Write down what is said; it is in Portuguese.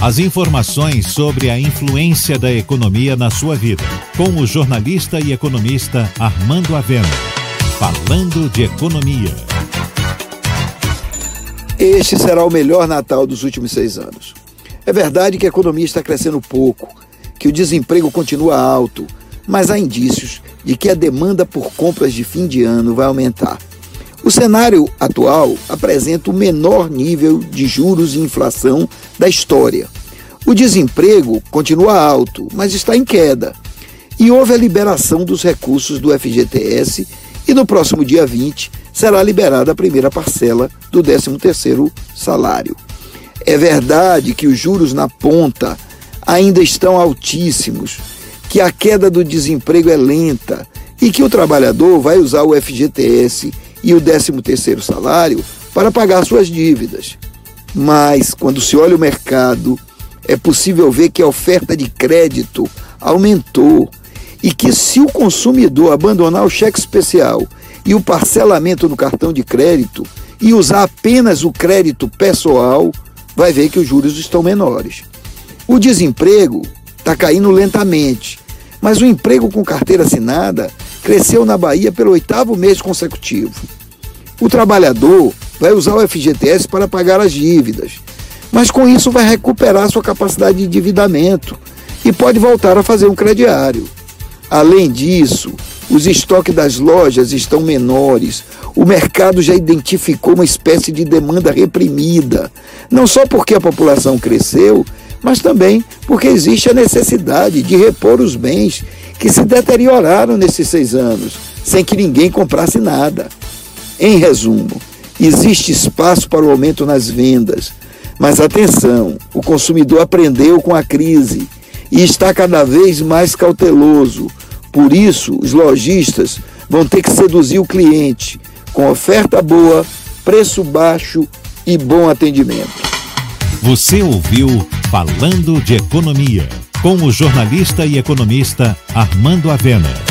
As informações sobre a influência da economia na sua vida. Com o jornalista e economista Armando Avena. Falando de economia. Este será o melhor Natal dos últimos seis anos. É verdade que a economia está crescendo pouco, que o desemprego continua alto, mas há indícios de que a demanda por compras de fim de ano vai aumentar. O cenário atual apresenta o menor nível de juros e inflação da história. O desemprego continua alto, mas está em queda. E houve a liberação dos recursos do FGTS e no próximo dia 20 será liberada a primeira parcela do 13º salário. É verdade que os juros na ponta ainda estão altíssimos, que a queda do desemprego é lenta e que o trabalhador vai usar o FGTS e o 13º salário para pagar suas dívidas. Mas quando se olha o mercado, é possível ver que a oferta de crédito aumentou e que se o consumidor abandonar o cheque especial e o parcelamento no cartão de crédito e usar apenas o crédito pessoal, vai ver que os juros estão menores. O desemprego está caindo lentamente, mas o emprego com carteira assinada cresceu na Bahia pelo oitavo mês consecutivo. O trabalhador vai usar o FGTS para pagar as dívidas, mas com isso vai recuperar sua capacidade de endividamento e pode voltar a fazer um crediário. Além disso, os estoques das lojas estão menores, o mercado já identificou uma espécie de demanda reprimida, não só porque a população cresceu, mas também porque existe a necessidade de repor os bens que se deterioraram nesses seis anos, sem que ninguém comprasse nada. Em resumo, existe espaço para o aumento nas vendas, mas atenção, o consumidor aprendeu com a crise e está cada vez mais cauteloso. Por isso, os lojistas vão ter que seduzir o cliente com oferta boa, preço baixo e bom atendimento. Você ouviu Falando de Economia, com o jornalista e economista Armando Avena.